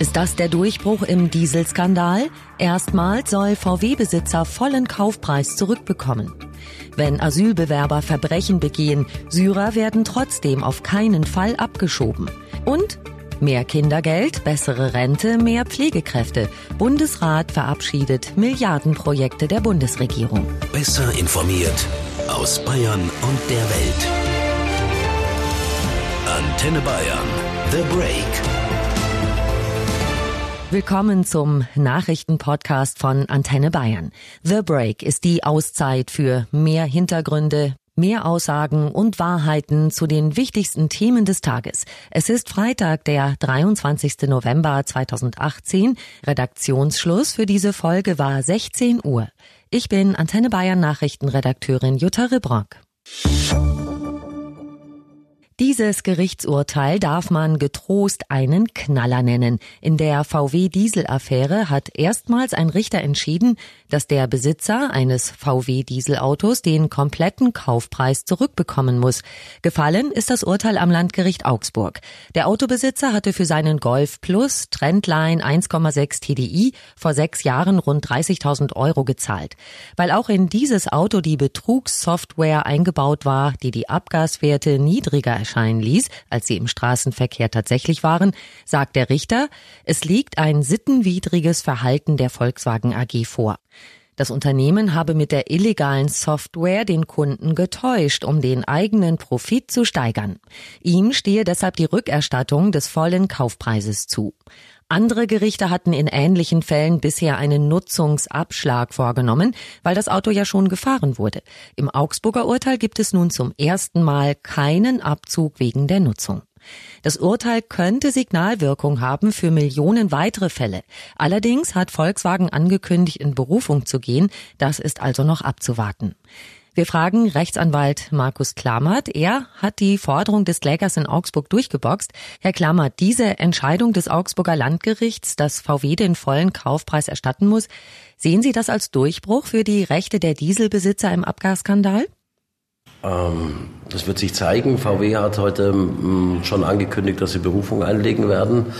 Ist das der Durchbruch im Dieselskandal? Erstmals soll VW-Besitzer vollen Kaufpreis zurückbekommen. Wenn Asylbewerber Verbrechen begehen, Syrer werden trotzdem auf keinen Fall abgeschoben. Und mehr Kindergeld, bessere Rente, mehr Pflegekräfte. Bundesrat verabschiedet Milliardenprojekte der Bundesregierung. Besser informiert aus Bayern und der Welt. Antenne Bayern. The Break. Willkommen zum Nachrichtenpodcast von Antenne Bayern. The Break ist die Auszeit für mehr Hintergründe, mehr Aussagen und Wahrheiten zu den wichtigsten Themen des Tages. Es ist Freitag, der 23. November 2018. Redaktionsschluss für diese Folge war 16 Uhr. Ich bin Antenne Bayern Nachrichtenredakteurin Jutta Ribrock. Dieses Gerichtsurteil darf man getrost einen Knaller nennen. In der VW-Diesel-Affäre hat erstmals ein Richter entschieden, dass der Besitzer eines VW-Dieselautos den kompletten Kaufpreis zurückbekommen muss. Gefallen ist das Urteil am Landgericht Augsburg. Der Autobesitzer hatte für seinen Golf Plus Trendline 1,6 TDI vor sechs Jahren rund 30.000 Euro gezahlt. Weil auch in dieses Auto die Betrugssoftware eingebaut war, die die Abgaswerte niedriger erscheinen ließ, als sie im Straßenverkehr tatsächlich waren, sagt der Richter, es liegt ein sittenwidriges Verhalten der Volkswagen AG vor. Das Unternehmen habe mit der illegalen Software den Kunden getäuscht, um den eigenen Profit zu steigern. Ihm stehe deshalb die Rückerstattung des vollen Kaufpreises zu. Andere Gerichte hatten in ähnlichen Fällen bisher einen Nutzungsabschlag vorgenommen, weil das Auto ja schon gefahren wurde. Im Augsburger Urteil gibt es nun zum ersten Mal keinen Abzug wegen der Nutzung. Das Urteil könnte Signalwirkung haben für Millionen weitere Fälle. Allerdings hat Volkswagen angekündigt, in Berufung zu gehen. Das ist also noch abzuwarten. Wir fragen Rechtsanwalt Markus Klammert. Er hat die Forderung des Klägers in Augsburg durchgeboxt. Herr Klammert, diese Entscheidung des Augsburger Landgerichts, dass VW den vollen Kaufpreis erstatten muss, sehen Sie das als Durchbruch für die Rechte der Dieselbesitzer im Abgasskandal? Ähm, das wird sich zeigen. VW hat heute mm, schon angekündigt, dass sie Berufung einlegen werden.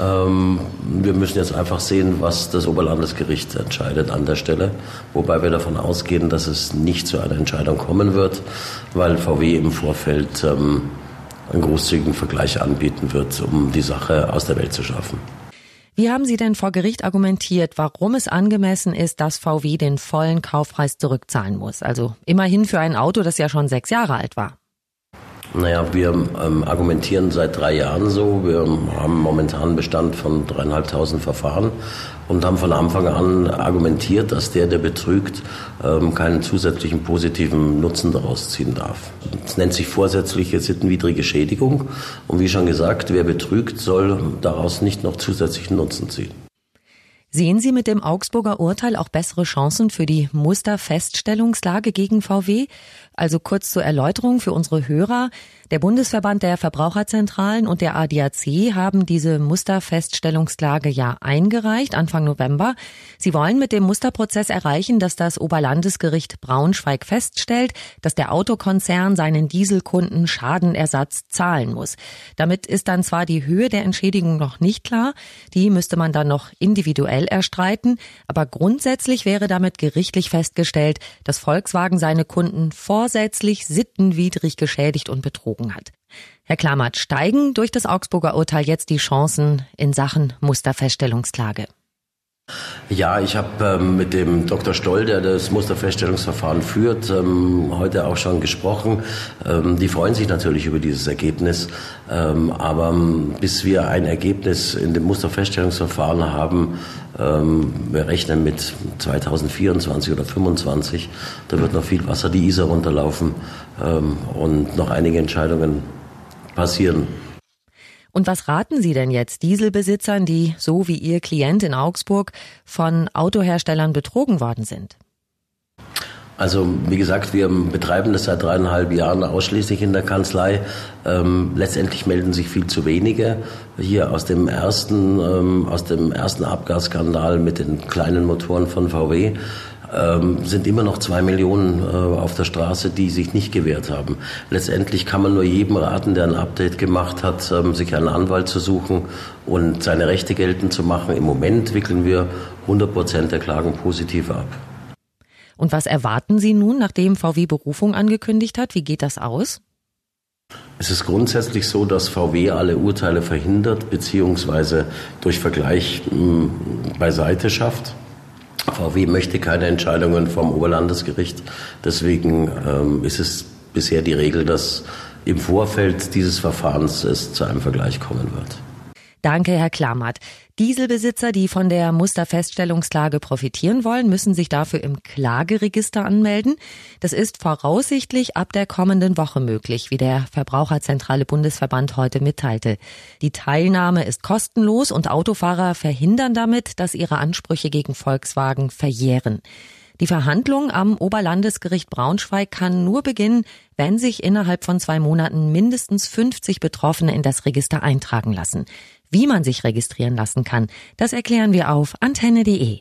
Ähm, wir müssen jetzt einfach sehen, was das Oberlandesgericht entscheidet an der Stelle, wobei wir davon ausgehen, dass es nicht zu einer Entscheidung kommen wird, weil VW im Vorfeld ähm, einen großzügigen Vergleich anbieten wird, um die Sache aus der Welt zu schaffen. Wie haben Sie denn vor Gericht argumentiert, warum es angemessen ist, dass VW den vollen Kaufpreis zurückzahlen muss? Also immerhin für ein Auto, das ja schon sechs Jahre alt war. Naja, wir ähm, argumentieren seit drei Jahren so. Wir haben momentan einen Bestand von dreieinhalbtausend Verfahren und haben von Anfang an argumentiert, dass der, der betrügt, ähm, keinen zusätzlichen positiven Nutzen daraus ziehen darf. Das nennt sich vorsätzliche sittenwidrige Schädigung. Und wie schon gesagt, wer betrügt, soll daraus nicht noch zusätzlichen Nutzen ziehen. Sehen Sie mit dem Augsburger Urteil auch bessere Chancen für die Musterfeststellungslage gegen VW? Also kurz zur Erläuterung für unsere Hörer. Der Bundesverband der Verbraucherzentralen und der ADAC haben diese Musterfeststellungsklage ja eingereicht Anfang November. Sie wollen mit dem Musterprozess erreichen, dass das Oberlandesgericht Braunschweig feststellt, dass der Autokonzern seinen Dieselkunden Schadenersatz zahlen muss. Damit ist dann zwar die Höhe der Entschädigung noch nicht klar, die müsste man dann noch individuell erstreiten, aber grundsätzlich wäre damit gerichtlich festgestellt, dass Volkswagen seine Kunden vorsätzlich sittenwidrig geschädigt und betrogen hat. Herr Klammert, steigen durch das Augsburger Urteil jetzt die Chancen in Sachen Musterfeststellungsklage? Ja, ich habe ähm, mit dem Dr. Stoll, der das Musterfeststellungsverfahren führt, ähm, heute auch schon gesprochen. Ähm, die freuen sich natürlich über dieses Ergebnis. Ähm, aber ähm, bis wir ein Ergebnis in dem Musterfeststellungsverfahren haben, ähm, wir rechnen mit 2024 oder 2025, da wird noch viel Wasser die Isar runterlaufen und noch einige Entscheidungen passieren. Und was raten Sie denn jetzt Dieselbesitzern, die, so wie Ihr Klient in Augsburg, von Autoherstellern betrogen worden sind? Also wie gesagt, wir betreiben das seit dreieinhalb Jahren ausschließlich in der Kanzlei. Ähm, letztendlich melden sich viel zu wenige. Hier aus dem ersten, ähm, aus dem ersten Abgasskandal mit den kleinen Motoren von VW ähm, sind immer noch zwei Millionen äh, auf der Straße, die sich nicht gewehrt haben. Letztendlich kann man nur jedem raten, der ein Update gemacht hat, ähm, sich einen Anwalt zu suchen und seine Rechte geltend zu machen. Im Moment wickeln wir 100 Prozent der Klagen positiv ab. Und was erwarten Sie nun, nachdem VW Berufung angekündigt hat? Wie geht das aus? Es ist grundsätzlich so, dass VW alle Urteile verhindert bzw. durch Vergleich mh, hm, beiseite schafft. VW möchte keine Entscheidungen vom Oberlandesgericht. Deswegen ähm, ist es bisher die Regel, dass im Vorfeld dieses Verfahrens es zu einem Vergleich kommen wird. Danke, Herr Klammert. Dieselbesitzer, die von der Musterfeststellungsklage profitieren wollen, müssen sich dafür im Klageregister anmelden. Das ist voraussichtlich ab der kommenden Woche möglich, wie der Verbraucherzentrale Bundesverband heute mitteilte. Die Teilnahme ist kostenlos und Autofahrer verhindern damit, dass ihre Ansprüche gegen Volkswagen verjähren. Die Verhandlung am Oberlandesgericht Braunschweig kann nur beginnen, wenn sich innerhalb von zwei Monaten mindestens 50 Betroffene in das Register eintragen lassen. Wie man sich registrieren lassen kann, das erklären wir auf antenne.de.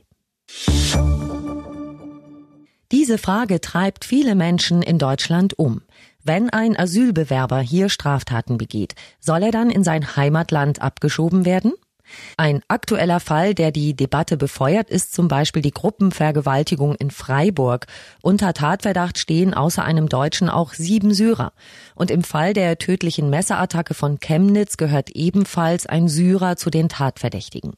Diese Frage treibt viele Menschen in Deutschland um. Wenn ein Asylbewerber hier Straftaten begeht, soll er dann in sein Heimatland abgeschoben werden? Ein aktueller Fall, der die Debatte befeuert, ist zum Beispiel die Gruppenvergewaltigung in Freiburg. Unter Tatverdacht stehen außer einem Deutschen auch sieben Syrer. Und im Fall der tödlichen Messerattacke von Chemnitz gehört ebenfalls ein Syrer zu den Tatverdächtigen.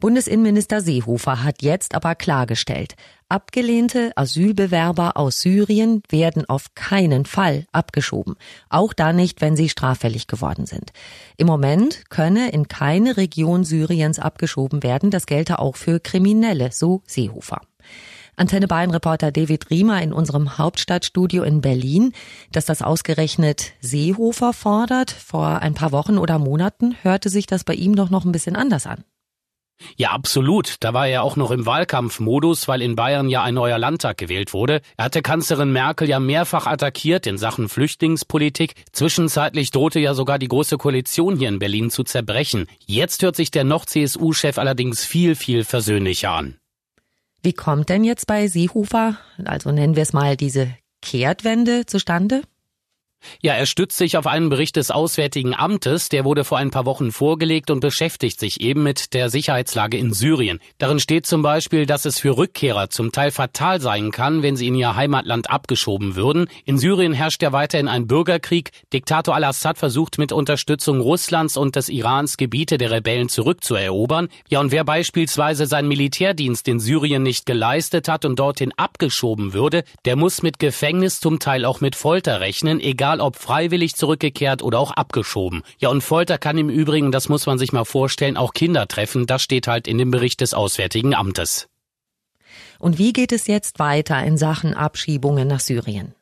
Bundesinnenminister Seehofer hat jetzt aber klargestellt, abgelehnte Asylbewerber aus Syrien werden auf keinen Fall abgeschoben, auch da nicht, wenn sie straffällig geworden sind. Im Moment könne in keine Region Syriens abgeschoben werden, das gelte auch für Kriminelle, so Seehofer. Antenne Bayern Reporter David Riemer in unserem Hauptstadtstudio in Berlin, dass das ausgerechnet Seehofer fordert. Vor ein paar Wochen oder Monaten hörte sich das bei ihm doch noch ein bisschen anders an. Ja, absolut. Da war er auch noch im Wahlkampfmodus, weil in Bayern ja ein neuer Landtag gewählt wurde. Er hatte Kanzlerin Merkel ja mehrfach attackiert in Sachen Flüchtlingspolitik. Zwischenzeitlich drohte ja sogar die Große Koalition hier in Berlin zu zerbrechen. Jetzt hört sich der noch CSU-Chef allerdings viel, viel versöhnlicher an. Wie kommt denn jetzt bei Seehofer, also nennen wir es mal diese Kehrtwende zustande? Ja, er stützt sich auf einen Bericht des Auswärtigen Amtes, der wurde vor ein paar Wochen vorgelegt und beschäftigt sich eben mit der Sicherheitslage in Syrien. Darin steht zum Beispiel, dass es für Rückkehrer zum Teil fatal sein kann, wenn sie in ihr Heimatland abgeschoben würden. In Syrien herrscht ja weiterhin ein Bürgerkrieg. Diktator al-Assad versucht mit Unterstützung Russlands und des Irans Gebiete der Rebellen zurückzuerobern. Ja, und wer beispielsweise seinen Militärdienst in Syrien nicht geleistet hat und dorthin abgeschoben würde, der muss mit Gefängnis, zum Teil auch mit Folter rechnen, egal egal ob freiwillig zurückgekehrt oder auch abgeschoben. Ja, und Folter kann im Übrigen, das muss man sich mal vorstellen, auch Kinder treffen. Das steht halt in dem Bericht des Auswärtigen Amtes. Und wie geht es jetzt weiter in Sachen Abschiebungen nach Syrien?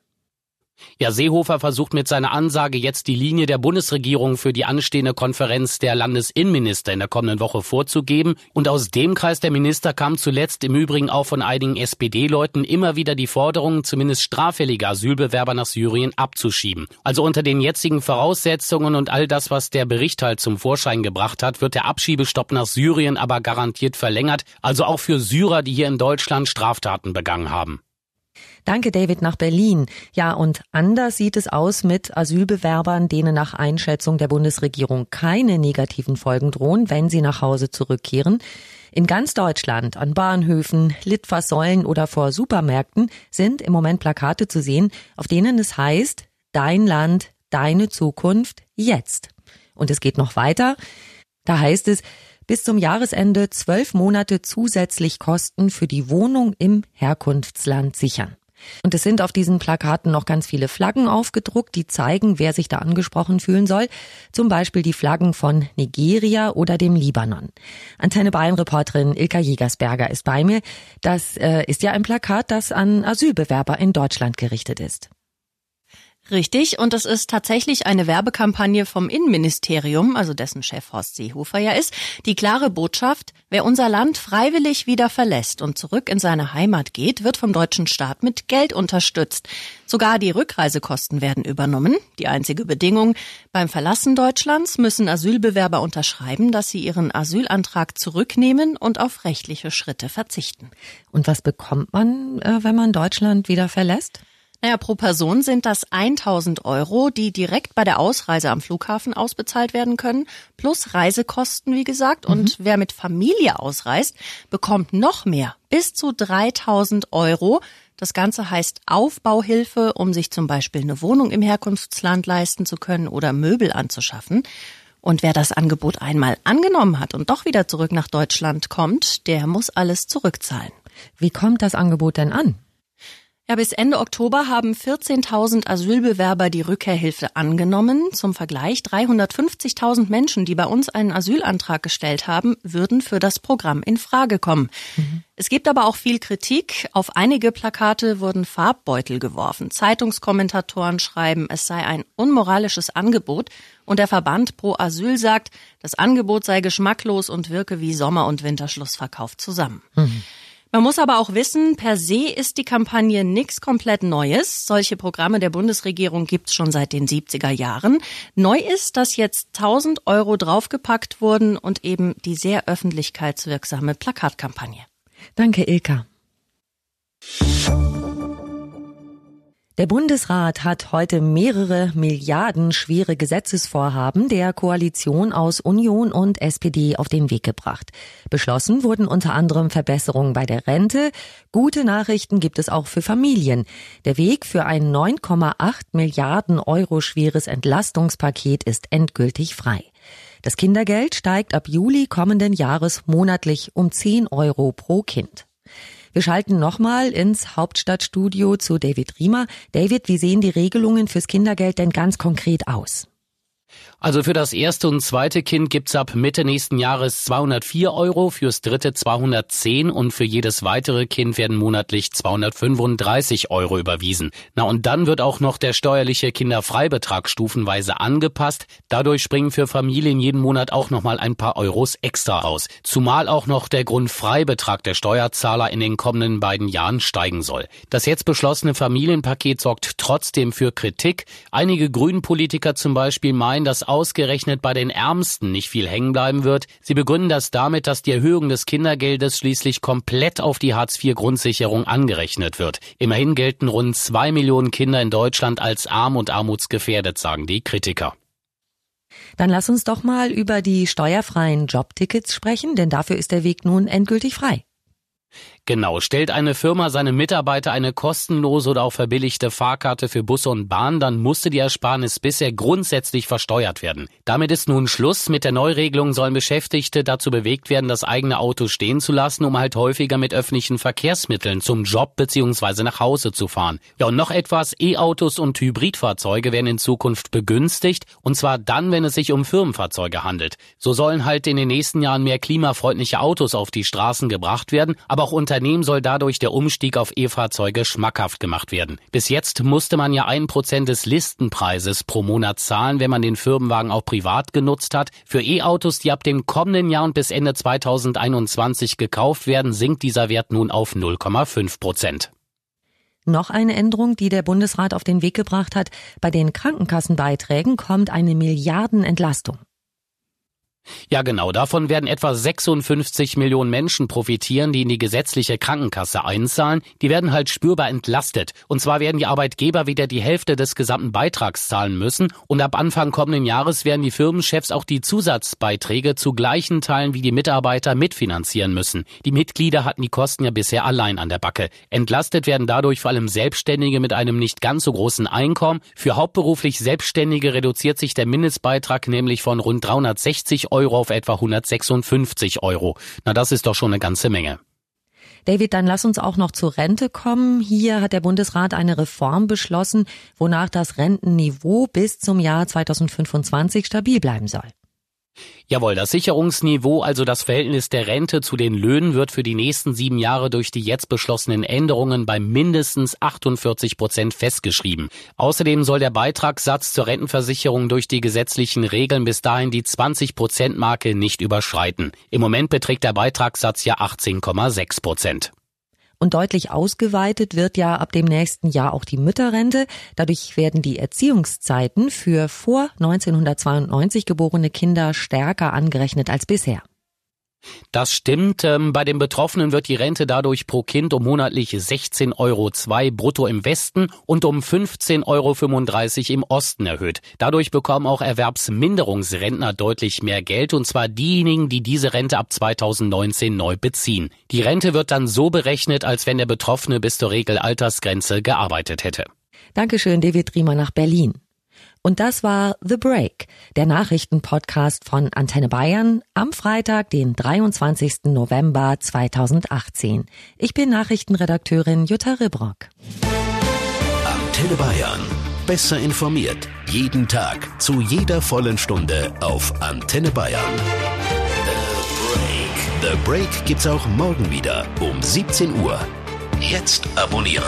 Ja, Seehofer versucht mit seiner Ansage jetzt die Linie der Bundesregierung für die anstehende Konferenz der Landesinnenminister in der kommenden Woche vorzugeben. Und aus dem Kreis der Minister kam zuletzt im Übrigen auch von einigen SPD-Leuten immer wieder die Forderung, zumindest straffällige Asylbewerber nach Syrien abzuschieben. Also unter den jetzigen Voraussetzungen und all das, was der Bericht halt zum Vorschein gebracht hat, wird der Abschiebestopp nach Syrien aber garantiert verlängert. Also auch für Syrer, die hier in Deutschland Straftaten begangen haben. Danke, David, nach Berlin. Ja, und anders sieht es aus mit Asylbewerbern, denen nach Einschätzung der Bundesregierung keine negativen Folgen drohen, wenn sie nach Hause zurückkehren. In ganz Deutschland, an Bahnhöfen, Litfaßsäulen oder vor Supermärkten sind im Moment Plakate zu sehen, auf denen es heißt, dein Land, deine Zukunft, jetzt. Und es geht noch weiter. Da heißt es, bis zum Jahresende zwölf Monate zusätzlich Kosten für die Wohnung im Herkunftsland sichern. Und es sind auf diesen Plakaten noch ganz viele Flaggen aufgedruckt, die zeigen, wer sich da angesprochen fühlen soll. Zum Beispiel die Flaggen von Nigeria oder dem Libanon. Antenne Bayern-Reporterin Ilka Jägersberger ist bei mir. Das äh, ist ja ein Plakat, das an Asylbewerber in Deutschland gerichtet ist. Richtig, und es ist tatsächlich eine Werbekampagne vom Innenministerium, also dessen Chef Horst Seehofer ja ist. Die klare Botschaft, wer unser Land freiwillig wieder verlässt und zurück in seine Heimat geht, wird vom deutschen Staat mit Geld unterstützt. Sogar die Rückreisekosten werden übernommen. Die einzige Bedingung, beim Verlassen Deutschlands müssen Asylbewerber unterschreiben, dass sie ihren Asylantrag zurücknehmen und auf rechtliche Schritte verzichten. Und was bekommt man, äh, wenn man Deutschland wieder verlässt? Naja, pro Person sind das 1000 Euro, die direkt bei der Ausreise am Flughafen ausbezahlt werden können, plus Reisekosten, wie gesagt. Und mhm. wer mit Familie ausreist, bekommt noch mehr, bis zu 3000 Euro. Das Ganze heißt Aufbauhilfe, um sich zum Beispiel eine Wohnung im Herkunftsland leisten zu können oder Möbel anzuschaffen. Und wer das Angebot einmal angenommen hat und doch wieder zurück nach Deutschland kommt, der muss alles zurückzahlen. Wie kommt das Angebot denn an? Ja, bis Ende Oktober haben 14.000 Asylbewerber die Rückkehrhilfe angenommen. Zum Vergleich 350.000 Menschen, die bei uns einen Asylantrag gestellt haben, würden für das Programm in Frage kommen. Mhm. Es gibt aber auch viel Kritik. Auf einige Plakate wurden Farbbeutel geworfen. Zeitungskommentatoren schreiben, es sei ein unmoralisches Angebot. Und der Verband Pro Asyl sagt, das Angebot sei geschmacklos und wirke wie Sommer- und Winterschlussverkauf zusammen. Mhm. Man muss aber auch wissen, per se ist die Kampagne nichts komplett Neues. Solche Programme der Bundesregierung gibt's schon seit den 70er Jahren. Neu ist, dass jetzt 1000 Euro draufgepackt wurden und eben die sehr öffentlichkeitswirksame Plakatkampagne. Danke, Ilka. Der Bundesrat hat heute mehrere Milliarden schwere Gesetzesvorhaben der Koalition aus Union und SPD auf den Weg gebracht. Beschlossen wurden unter anderem Verbesserungen bei der Rente. Gute Nachrichten gibt es auch für Familien. Der Weg für ein 9,8 Milliarden Euro schweres Entlastungspaket ist endgültig frei. Das Kindergeld steigt ab Juli kommenden Jahres monatlich um 10 Euro pro Kind. Wir schalten nochmal ins Hauptstadtstudio zu David Riemer. David, wie sehen die Regelungen fürs Kindergeld denn ganz konkret aus? Also für das erste und zweite Kind gibt's ab Mitte nächsten Jahres 204 Euro, fürs dritte 210 und für jedes weitere Kind werden monatlich 235 Euro überwiesen. Na und dann wird auch noch der steuerliche Kinderfreibetrag stufenweise angepasst. Dadurch springen für Familien jeden Monat auch nochmal ein paar Euros extra raus. Zumal auch noch der Grundfreibetrag der Steuerzahler in den kommenden beiden Jahren steigen soll. Das jetzt beschlossene Familienpaket sorgt trotzdem für Kritik. Einige Grünen-Politiker zum Beispiel meinen, dass ausgerechnet bei den Ärmsten nicht viel hängen bleiben wird. Sie begründen das damit, dass die Erhöhung des Kindergeldes schließlich komplett auf die Hartz-IV-Grundsicherung angerechnet wird. Immerhin gelten rund zwei Millionen Kinder in Deutschland als arm und armutsgefährdet, sagen die Kritiker. Dann lass uns doch mal über die steuerfreien Jobtickets sprechen, denn dafür ist der Weg nun endgültig frei. Genau, stellt eine Firma seine Mitarbeiter eine kostenlose oder auch verbilligte Fahrkarte für Busse und Bahn, dann musste die Ersparnis bisher grundsätzlich versteuert werden. Damit ist nun Schluss. Mit der Neuregelung sollen Beschäftigte dazu bewegt werden, das eigene Auto stehen zu lassen, um halt häufiger mit öffentlichen Verkehrsmitteln zum Job bzw. nach Hause zu fahren. Ja, und noch etwas, E-Autos und Hybridfahrzeuge werden in Zukunft begünstigt, und zwar dann, wenn es sich um Firmenfahrzeuge handelt. So sollen halt in den nächsten Jahren mehr klimafreundliche Autos auf die Straßen gebracht werden, aber auch unter Unternehmen soll dadurch der Umstieg auf E-Fahrzeuge schmackhaft gemacht werden. Bis jetzt musste man ja ein Prozent des Listenpreises pro Monat zahlen, wenn man den Firmenwagen auch privat genutzt hat. Für E-Autos, die ab dem kommenden Jahr und bis Ende 2021 gekauft werden, sinkt dieser Wert nun auf 0,5 Prozent. Noch eine Änderung, die der Bundesrat auf den Weg gebracht hat. Bei den Krankenkassenbeiträgen kommt eine Milliardenentlastung. Ja, genau. Davon werden etwa 56 Millionen Menschen profitieren, die in die gesetzliche Krankenkasse einzahlen. Die werden halt spürbar entlastet. Und zwar werden die Arbeitgeber wieder die Hälfte des gesamten Beitrags zahlen müssen. Und ab Anfang kommenden Jahres werden die Firmenchefs auch die Zusatzbeiträge zu gleichen Teilen wie die Mitarbeiter mitfinanzieren müssen. Die Mitglieder hatten die Kosten ja bisher allein an der Backe. Entlastet werden dadurch vor allem Selbstständige mit einem nicht ganz so großen Einkommen. Für hauptberuflich Selbstständige reduziert sich der Mindestbeitrag nämlich von rund 360 Euro Euro auf etwa 156 Euro. Na, das ist doch schon eine ganze Menge. David, dann lass uns auch noch zur Rente kommen. Hier hat der Bundesrat eine Reform beschlossen, wonach das Rentenniveau bis zum Jahr 2025 stabil bleiben soll. Jawohl, das Sicherungsniveau, also das Verhältnis der Rente zu den Löhnen, wird für die nächsten sieben Jahre durch die jetzt beschlossenen Änderungen bei mindestens 48 Prozent festgeschrieben. Außerdem soll der Beitragssatz zur Rentenversicherung durch die gesetzlichen Regeln bis dahin die 20 Prozent Marke nicht überschreiten. Im Moment beträgt der Beitragssatz ja 18,6 Prozent. Und deutlich ausgeweitet wird ja ab dem nächsten Jahr auch die Mütterrente. Dadurch werden die Erziehungszeiten für vor 1992 geborene Kinder stärker angerechnet als bisher. Das stimmt. Ähm, bei den Betroffenen wird die Rente dadurch pro Kind um monatlich 16,02 Euro brutto im Westen und um 15,35 Euro im Osten erhöht. Dadurch bekommen auch Erwerbsminderungsrentner deutlich mehr Geld, und zwar diejenigen, die diese Rente ab 2019 neu beziehen. Die Rente wird dann so berechnet, als wenn der Betroffene bis zur Regelaltersgrenze gearbeitet hätte. Dankeschön, David Riemer nach Berlin. Und das war The Break, der Nachrichtenpodcast von Antenne Bayern am Freitag, den 23. November 2018. Ich bin Nachrichtenredakteurin Jutta Ribrock. Antenne Bayern. Besser informiert. Jeden Tag. Zu jeder vollen Stunde auf Antenne Bayern. The Break. The Break gibt's auch morgen wieder um 17 Uhr. Jetzt abonnieren.